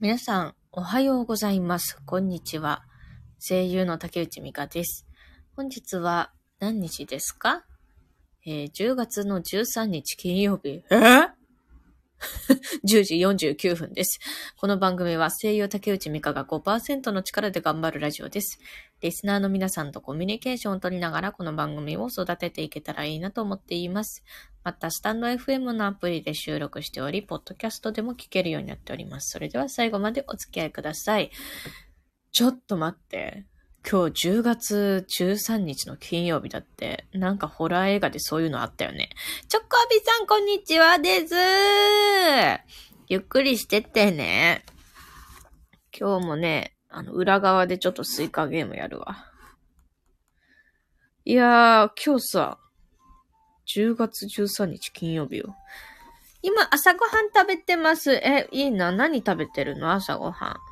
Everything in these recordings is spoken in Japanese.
皆さん、おはようございます。こんにちは。声優の竹内美香です。本日は何日ですか？えー10月の13日金曜日。えー？?10 時49分です。この番組は声優竹内美香が5%の力で頑張るラジオです。リスナーの皆さんとコミュニケーションを取りながらこの番組を育てていけたらいいなと思っています。また、スタンド FM のアプリで収録しており、ポッドキャストでも聞けるようになっております。それでは最後までお付き合いください。ちょっと待って。今日10月13日の金曜日だって、なんかホラー映画でそういうのあったよね。チョコビさん、こんにちはです。ゆっくりしてってね。今日もね、あの、裏側でちょっとスイカゲームやるわ。いやー、今日さ、10月13日金曜日よ。今、朝ごはん食べてます。え、いいな。何食べてるの？朝ごはん。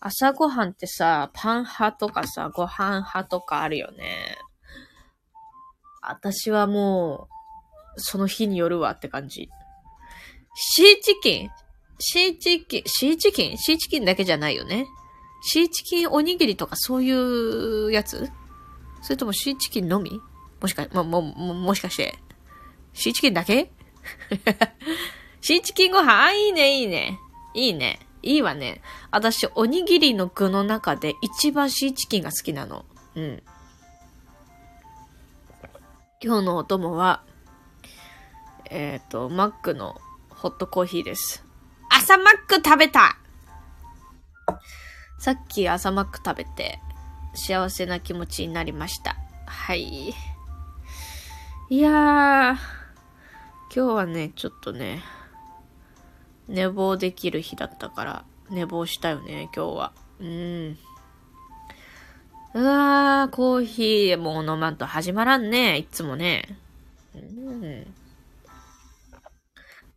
朝ごはんってさ、パン派とかさ、ご飯派とかあるよね。私はもう、その日によるわって感じ。シーチキン？シーチキン、シーチキン？シーチキンだけじゃないよね。シーチキンおにぎりとかそういうやつ？それともシーチキンのみ？もしか、も、も、も、もしかして。シーチキンだけ？シーチキンご飯？あ、いいね、いいね。いいね。いいわね。私、おにぎりの具の中で一番シーチキンが好きなの。うん。今日のお供は、えっ、と、マックのホットコーヒーです。朝マック食べたさっき朝マック食べて、幸せな気持ちになりました。はい。いやー、今日はね、ちょっとね、寝坊できる日だったから、寝坊したよね、今日は。うん。うわー、コーヒーもう飲まんと始まらんね、いつもね。うん。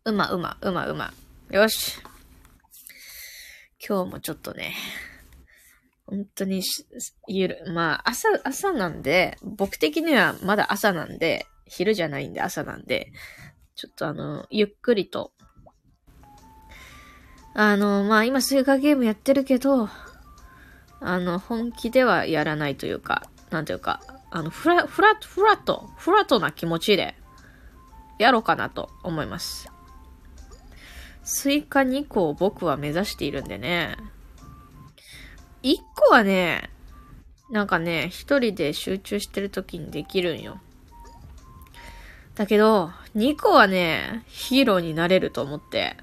うま、うま、うま、うま。よし。今日もちょっとね、本当に、ゆる、まあ、朝、朝なんで、僕的にはまだ朝なんで、昼じゃないんで朝なんで、ちょっとあの、ゆっくりと、あの、まあ今スイカゲームやってるけど、あの、本気ではやらないというか、なんていうか、あの、フラ、フラット、フラット、フラットな気持ちで、やろうかなと思います。スイカ2個を僕は目指しているんでね。1個はね、なんかね、一人で集中してる時にできるんよ。だけど、2個はね、ヒーローになれると思って、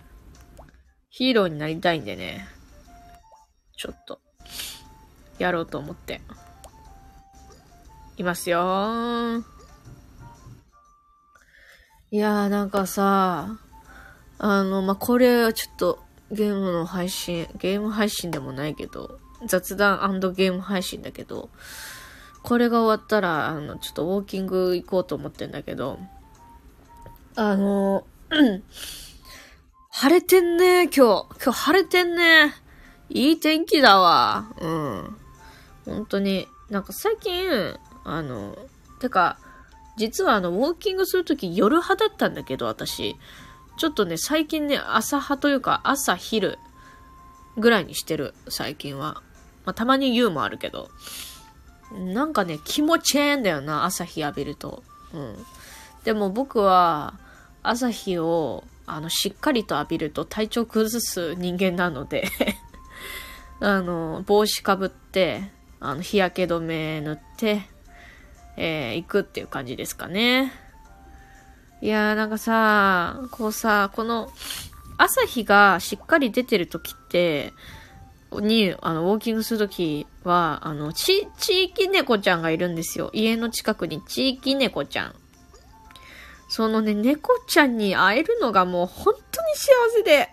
ヒーローになりたいんでね、ちょっと、やろうと思って。いますよ。いやーなんかさ、あの、まあ、これはちょっとゲームの配信、ゲーム配信でもないけど、雑談ゲーム配信だけど、これが終わったら、あの、ちょっとウォーキング行こうと思ってんだけど、あの、晴れてんね、今日。今日晴れてんね。いい天気だわ。うん。本当に。なんか最近、あの、てか、実はあの、ウォーキングするとき夜派だったんだけど、私。ちょっとね、最近ね、朝派というか、朝昼ぐらいにしてる、最近は。まあ、たまに夕もあるけど。なんかね、気持ちええんだよな、朝日浴びると。うん。でも僕は、朝日を、あの、しっかりと浴びると体調崩す人間なので あの、帽子かぶって、あの、日焼け止め塗って、えー、行くっていう感じですかね。いやーなんかさ、こうさ、この、朝日がしっかり出てる時って、に、あの、ウォーキングするときは、あの、ち、地域猫ちゃんがいるんですよ。家の近くに地域猫ちゃん。そのね、猫ちゃんに会えるのがもう本当に幸せで。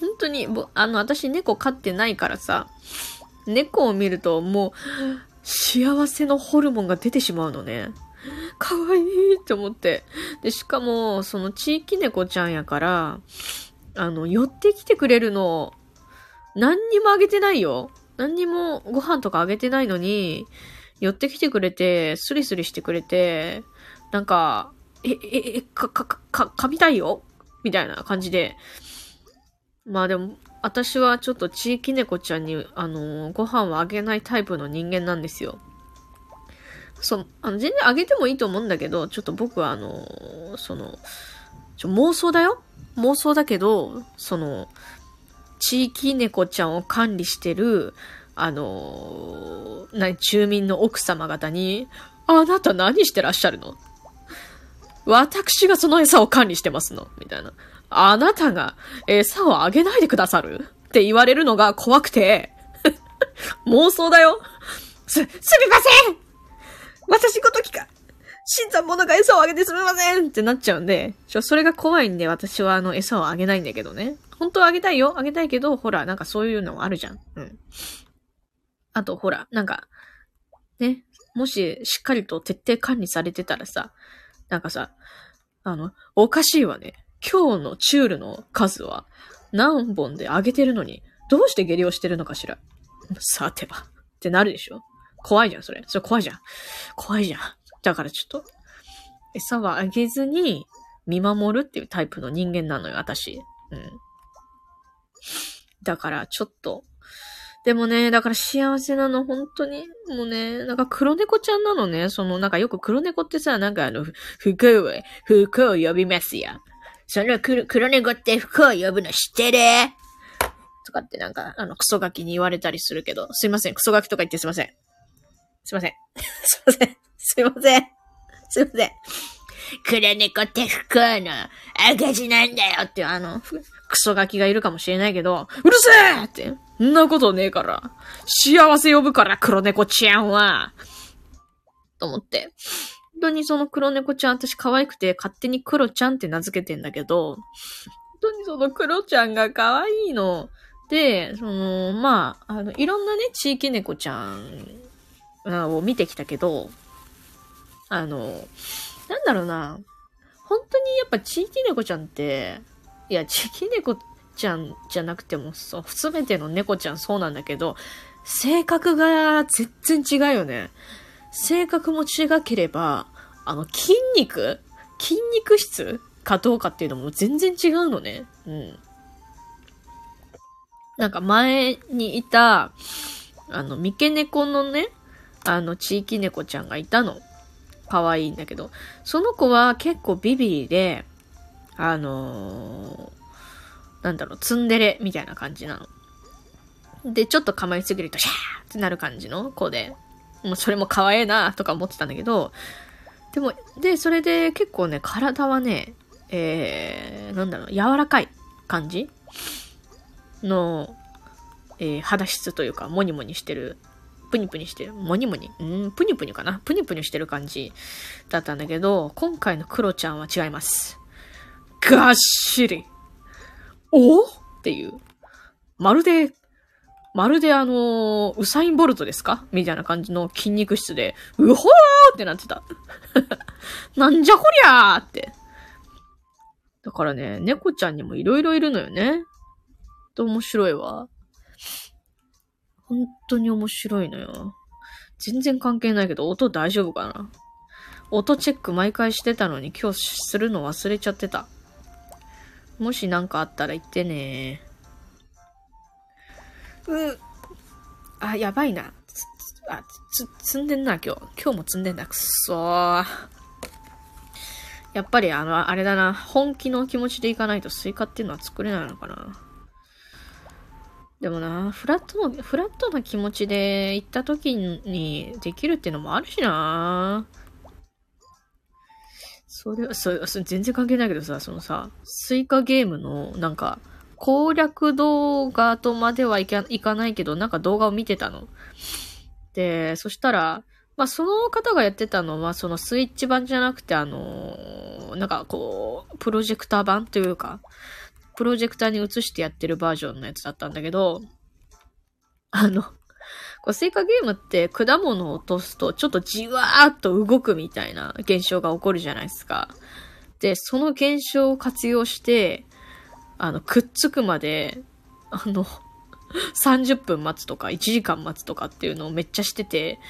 本当に、あの、私猫飼ってないからさ、猫を見るともう、幸せのホルモンが出てしまうのね。かわいいって思って。で、しかも、その地域猫ちゃんやから、あの、寄ってきてくれるの、何にもあげてないよ。何にもご飯とかあげてないのに、寄ってきてくれて、スリスリしてくれて、なんか、え、え、え、か、か、か、噛みたいよ？みたいな感じで。まあでも、私はちょっと地域猫ちゃんに、あのー、ご飯をあげないタイプの人間なんですよ。その、あの、全然あげてもいいと思うんだけど、ちょっと僕はあのー、その、ちょ、妄想だよ？妄想だけど、その、地域猫ちゃんを管理してる、あのー、な、住民の奥様方に、あなた何してらっしゃるの？私がその餌を管理してますのみたいな。あなたが餌をあげないでくださる？って言われるのが怖くて 妄想だよ。す、すみません私ごときか新参者が餌をあげてすみませんってなっちゃうんで、ちょ、それが怖いんで私はあの餌をあげないんだけどね。本当はあげたいよあげたいけど、ほら、なんかそういうのもあるじゃん。うん。あと、ほら、なんか、ね、もししっかりと徹底管理されてたらさ、なんかさ、あの、おかしいわね。今日のチュールの数は何本で上げてるのに、どうして下痢をしてるのかしら。さては。ってなるでしょ怖いじゃん、それ。それ怖いじゃん。怖いじゃん。だからちょっと、餌はあげずに見守るっていうタイプの人間なのよ、私。うん。だからちょっと、でもね、だから幸せなの、本当に。もうね、なんか黒猫ちゃんなのね。その、なんかよく黒猫ってさ、なんかあの、服を、服を呼びますよ。その黒黒猫って服を呼ぶの知ってる？とかってなんか、あの、クソガキに言われたりするけど、すいません、クソガキとか言ってすいません。すいません。すいません。すいません。すいません。黒猫って服の赤字なんだよってあの、クソガキがいるかもしれないけど、うるせえって。んなことねえから。幸せ呼ぶから、黒猫ちゃんは。と思って。本当にその黒猫ちゃん、私可愛くて、勝手に黒ちゃんって名付けてんだけど、本当にその黒ちゃんが可愛いの。で、その、まあ、あの、いろんなね、地域猫ちゃんを見てきたけど、あの、なんだろうな。本当にやっぱ地域猫ちゃんって、いや、地域猫ちゃんじゃなくても、そう、すべての猫ちゃんそうなんだけど、性格が全然違うよね。性格も違ければ、あの、筋肉？筋肉質？かどうかっていうのも全然違うのね。うん。なんか前にいた、あの、三毛猫のね、あの、地域猫ちゃんがいたの。可愛いんだけど、その子は結構ビビリで、あのー、なんだろう、ツンデレみたいな感じなの。で、ちょっと構いすぎるとシャーってなる感じの子で、もうそれも可愛いなとか思ってたんだけど、でも、で、それで結構ね、体はね、えー、なんだろう、柔らかい感じの、えー、肌質というか、モニモニしてるプニプニしてる。モニモニ？うん、プニプニかな？プニプニしてる感じだったんだけど、今回のクロちゃんは違います。がっしり。お？っていう。まるで、まるであのウサインボルトですか？みたいな感じの筋肉質で、うほーってなってた。なんじゃこりゃーって。だからね、猫ちゃんにもいろいろいるのよね。と面白いわ。本当に面白いのよ。全然関係ないけど、音大丈夫かな？音チェック毎回してたのに今日するの忘れちゃってた。もし何かあったら言ってねう、あ、やばいな。あ、つ、積んでんな、今日。今日も積んでんだ。くっそー。やっぱりあの、あれだな。本気の気持ちでいかないとスイカっていうのは作れないのかな。でもな、フラットの、フラットな気持ちで行った時にできるっていうのもあるしな。それは、それ、それ全然関係ないけどさ、そのさ、スイカゲームの、なんか、攻略動画とまではいかいかないけど、なんか動画を見てたの。で、そしたら、まあ、その方がやってたのは、そのスイッチ版じゃなくて、あのー、なんかこう、プロジェクター版というか、プロジェクターに映してやってるバージョンのやつだったんだけど、あの、こう、スイカゲームって果物を落とすとちょっとじわーっと動くみたいな現象が起こるじゃないですか。で、その現象を活用して、あの、くっつくまで、あの、30分待つとか1時間待つとかっていうのをめっちゃしてて、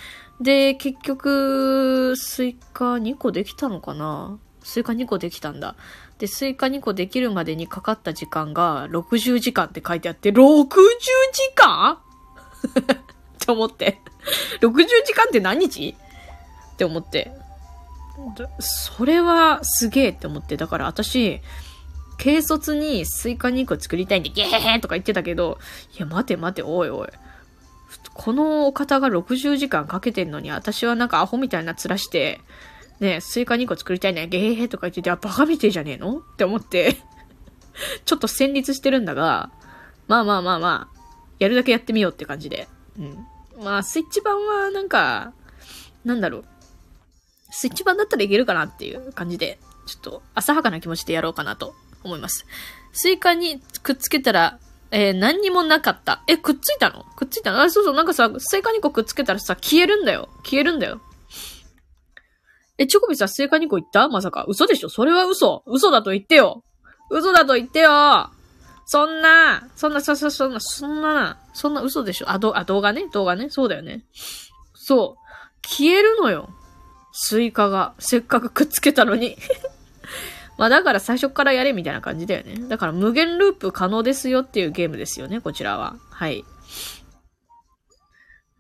で、結局、スイカ2個できたのかな？スイカ2個できたんだ。で、スイカ2個できるまでにかかった時間が60時間って書いてあって、60時間？って思って。60時間って何日？って思って。それはすげえって思って。だから私、軽率にスイカ2個作りたいんで、ゲーとか言ってたけど、いや、待て待て、おいおい。このお方が60時間かけてんのに、私はなんかアホみたいな面して、ねスイカ2個作りたいね、ゲーヘとか言ってて、あ、バカみてえじゃねえの？って思ってちょっと戦慄してるんだが、まあまあまあまあ、やるだけやってみようって感じで。うん。まあ、スイッチ版はなんか、なんだろう。スイッチ版だったらいけるかなっていう感じで、ちょっと浅はかな気持ちでやろうかなと思います。スイカにくっつけたら、えー、何にもなかった。え、くっついたの？くっついたの？あ、そうそう、なんかさ、スイカ2個くっつけたらさ、消えるんだよ。消えるんだよ。え、チョコビさ、スイカ2個いった？まさか。嘘でしょ？それは嘘。嘘だと言ってよ。嘘だと言ってよ。そんな、そんな、そ、そ、そんな、そんな、そんな嘘でしょ？あ、ど、あ、動画ね？動画ね？そうだよね。そう。消えるのよ。スイカが。せっかくくっつけたのに まあだから最初からやれみたいな感じだよね。だから無限ループ可能ですよっていうゲームですよね、こちらは。はい。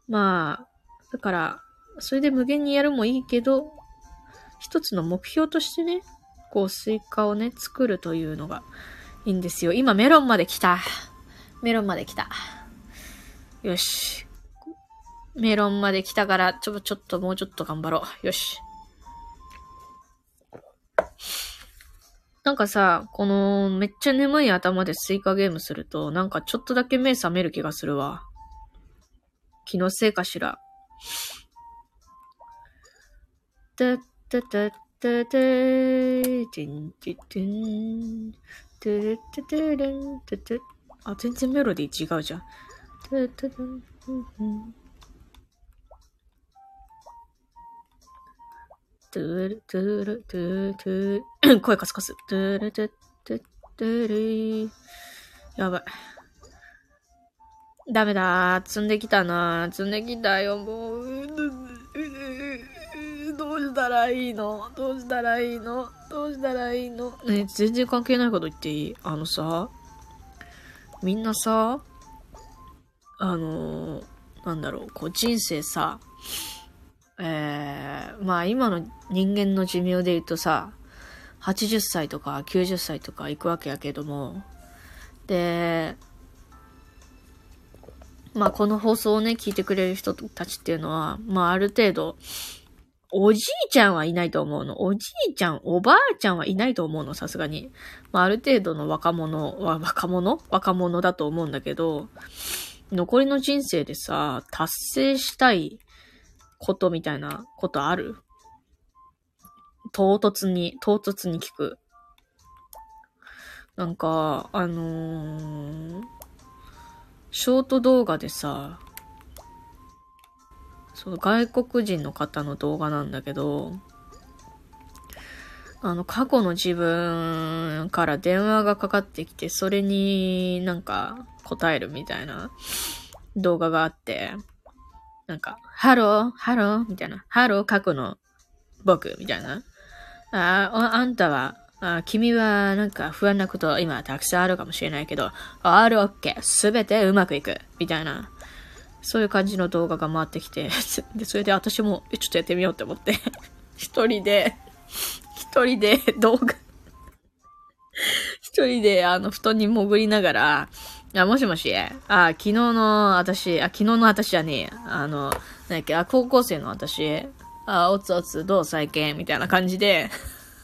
まあ、だから、それで無限にやるもいいけど、一つの目標としてね、こうスイカをね、作るというのがいいんですよ。今メロンまで来た。メロンまで来た。よし。メロンまで来たから、ちょ、ちょっともうちょっと頑張ろう。よし。なんかさ、このめっちゃ眠い頭でスイカゲームすると、なんかちょっとだけ目覚める気がするわ。気のせいかしら。たたたたたてんててん。てててれんてて。あ、全然メロディー違うじゃん。てててん。トゥルトゥルトゥトゥ声カスカス。トゥルトゥトゥトゥルやばい。ダメだ積んできたな積んできたよ、もう。どうしたらいいのどうしたらいいのどうしたらいいのね全然関係ないこと言っていいあのさ、みんなさ、あのなんだろう、こう人生さ、えー、まあ今の人間の寿命で言うとさ、80歳とか90歳とか行くわけやけども、で、まあこの放送をね、聞いてくれる人たちっていうのは、まあある程度、おじいちゃんはいないと思うの。おじいちゃん、おばあちゃんはいないと思うの、さすがに。まあある程度の若者は、若者？若者だと思うんだけど、残りの人生でさ、達成したいことみたいなことある？唐突に、唐突に聞く。なんか、あのー、ショート動画でさ、その外国人の方の動画なんだけど、あの、過去の自分から電話がかかってきて、それになんか答えるみたいな動画があって、なんか、ハロー、ハローみたいな。ハロー過去の、僕、みたいな。ああんたは、あ君はなんか不安なこと今たくさんあるかもしれないけど、オールオッケー、すべてうまくいく、みたいな。そういう感じの動画が回ってきて、で、それで私も、ちょっとやってみようって思って 一人で、一人で動画一人であの布団に潜りながら、あ、もしもし？あ、昨日の私、あ、昨日の私じゃねえ。あの、なんだっけ、あ、高校生の私？あ、おつおつ、どう最近？みたいな感じで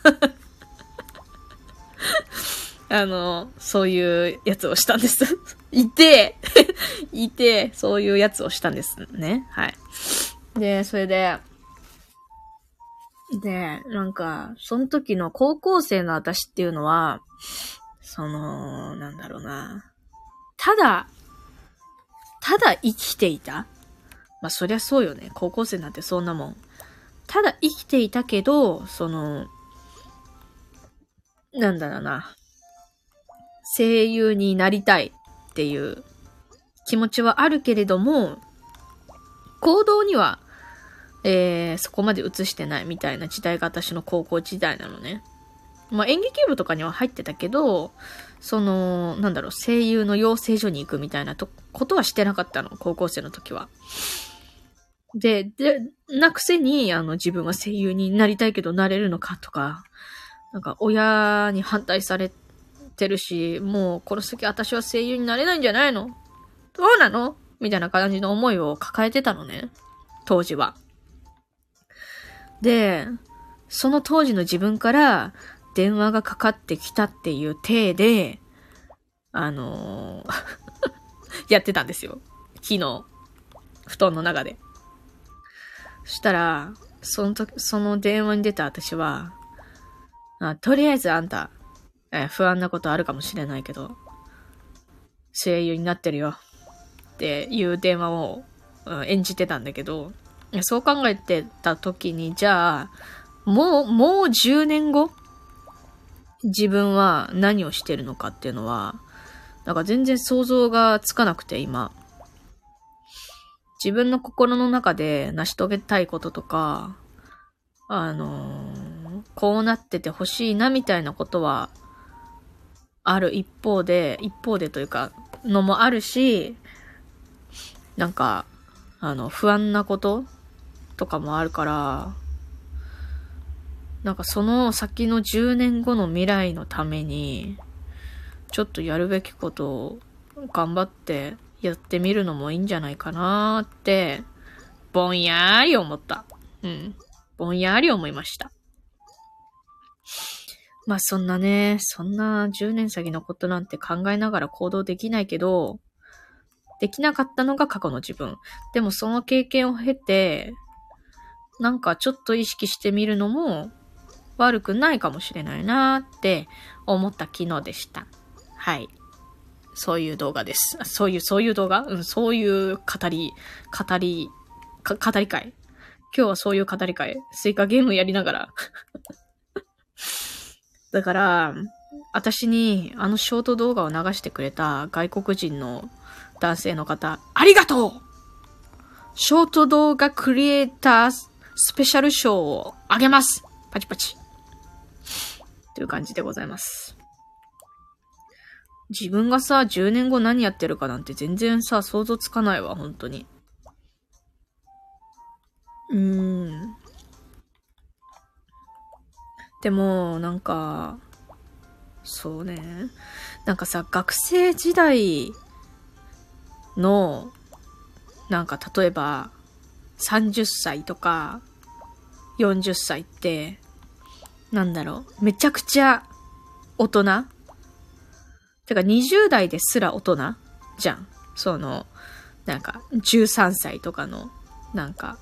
あの、そういうやつをしたんです。いて、いて、そういうやつをしたんですね。はい。で、それで、で、なんか、その時の高校生の私っていうのは、その、なんだろうな。ただ、ただ生きていたまあそりゃそうよね。高校生なんてそんなもん。ただ生きていたけど、その、なんだろうな。声優になりたいっていう気持ちはあるけれども、行動には、えー、そこまで移してないみたいな時代が私の高校時代なのね。まあ、演劇部とかには入ってたけど、その、なんだろう、声優の養成所に行くみたいなとことはしてなかったの、高校生の時は。で、で、なくせに、あの、自分は声優になりたいけどなれるのかとか、なんか、親に反対されてるし、もう、この先私は声優になれないんじゃないの？どうなの？みたいな感じの思いを抱えてたのね。当時は。で、その当時の自分から電話がかかってきたっていう体で、あのー やってたんですよ。昨日、布団の中で。そしたら、その時、その電話に出た私は、あとりあえずあんた、え不安なことあるかもしれないけど、声優になってるよ。っていう電話を、うん、演じてたんだけど、そう考えてた時に、じゃあ、もう、もう10年後自分は何をしてるのかっていうのは、なんか全然想像がつかなくて、今。自分の心の中で成し遂げたいこととか、あのー、こうなっててほしいなみたいなことは、ある一方で、一方でというか、のもあるし、なんか、あの、不安なこととかもあるから、なんかその先の10年後の未来のために、ちょっとやるべきことを頑張ってやってみるのもいいんじゃないかなって、ぼんやり思った。うん。ぼんやり思いました。まあそんなね、そんな10年先のことなんて考えながら行動できないけど、できなかったのが過去の自分。でもその経験を経て、なんかちょっと意識してみるのも悪くないかもしれないなって思った昨日でした。はい。そういう動画です。そういう、そういう動画？うん、そういう語り、語り、語り会。今日はそういう語り会。スイカゲームやりながら。だから、私にあのショート動画を流してくれた外国人の男性の方、ありがとうショート動画クリエイタースペシャル賞をあげますパチパチ。という感じでございます。自分がさ、10年後何やってるかなんて全然さ、想像つかないわ、本当に。うーん。でも、なんか、そうね。なんかさ、学生時代の、なんか例えば、30歳とか、40歳って、なんだろう、めちゃくちゃ大人てか20代ですら大人じゃん。その、なんか13歳とかの、なんか、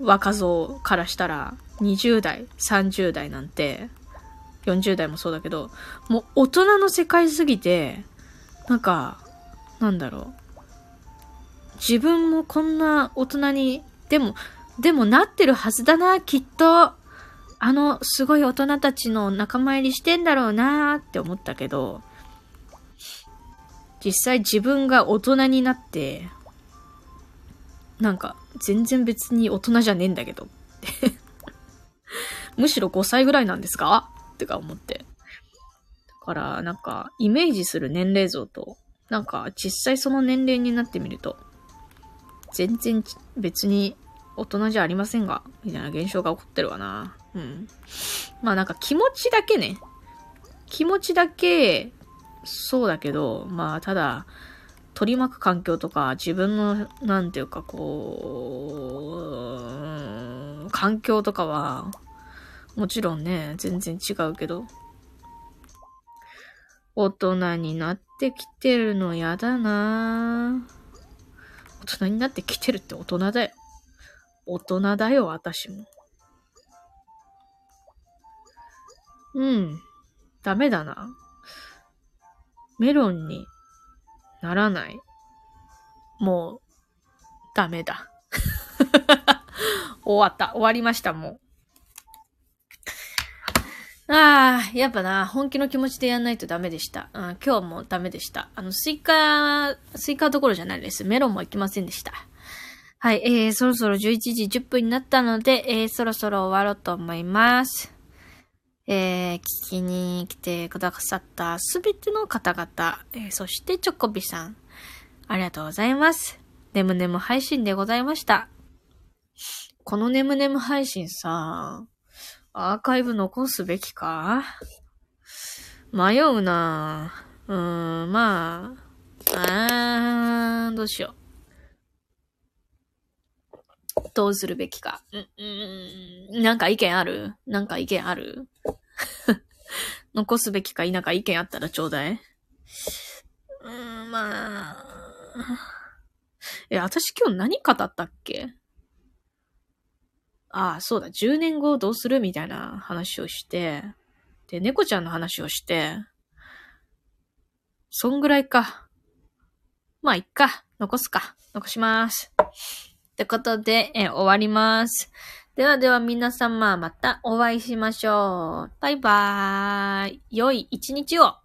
若造からしたら20代、30代なんて、40代もそうだけど、もう大人の世界すぎて、なんか、なんだろう。自分もこんな大人に、でも、でもなってるはずだな、きっと。あの、すごい大人たちの仲間入りしてんだろうなって思ったけど、実際自分が大人になって、なんか、全然別に大人じゃねえんだけど。むしろ5歳ぐらいなんですか？ってか思って。だから、なんか、イメージする年齢像と、なんか、実際その年齢になってみると、全然別に大人じゃありませんが、みたいな現象が起こってるわな。うん。まあなんか気持ちだけね。気持ちだけ、そうだけど、まあただ、取り巻く環境とか、自分の、なんていうかこう、環境とかは、もちろんね、全然違うけど、大人になってきてるのやだな大人になってきてるって大人だよ。大人だよ、私も。うん。ダメだな。メロンにならない。もう、ダメだ。終わった。終わりました、もう。ああ、やっぱな、本気の気持ちでやんないとダメでした。うん、今日もダメでした。あの、スイカ、スイカどころじゃないです。メロンも行きませんでした。はい、えー、そろそろ11時10分になったので、えー、そろそろ終わろうと思います。えー、聞きに来てくださったすべての方々、えー、そしてチョコビさん、ありがとうございます。ねむねむ配信でございました。このねむねむ配信さ、アーカイブ残すべきか？迷うなうーん、まあ、あー、どうしよう。どうするべきか。うん、うん、なんか意見ある？なんか意見ある？残すべきか否か意見あったらちょうだい。うーん、まあ。え、私今日何語ったっけ？ああ、そうだ、10年後どうするみたいな話をして、で、猫ちゃんの話をして、そんぐらいか。まあ、いっか。残すか。残します。ってことで、え終わります。ではでは皆様またお会いしましょう。バイバーイ。良い一日を。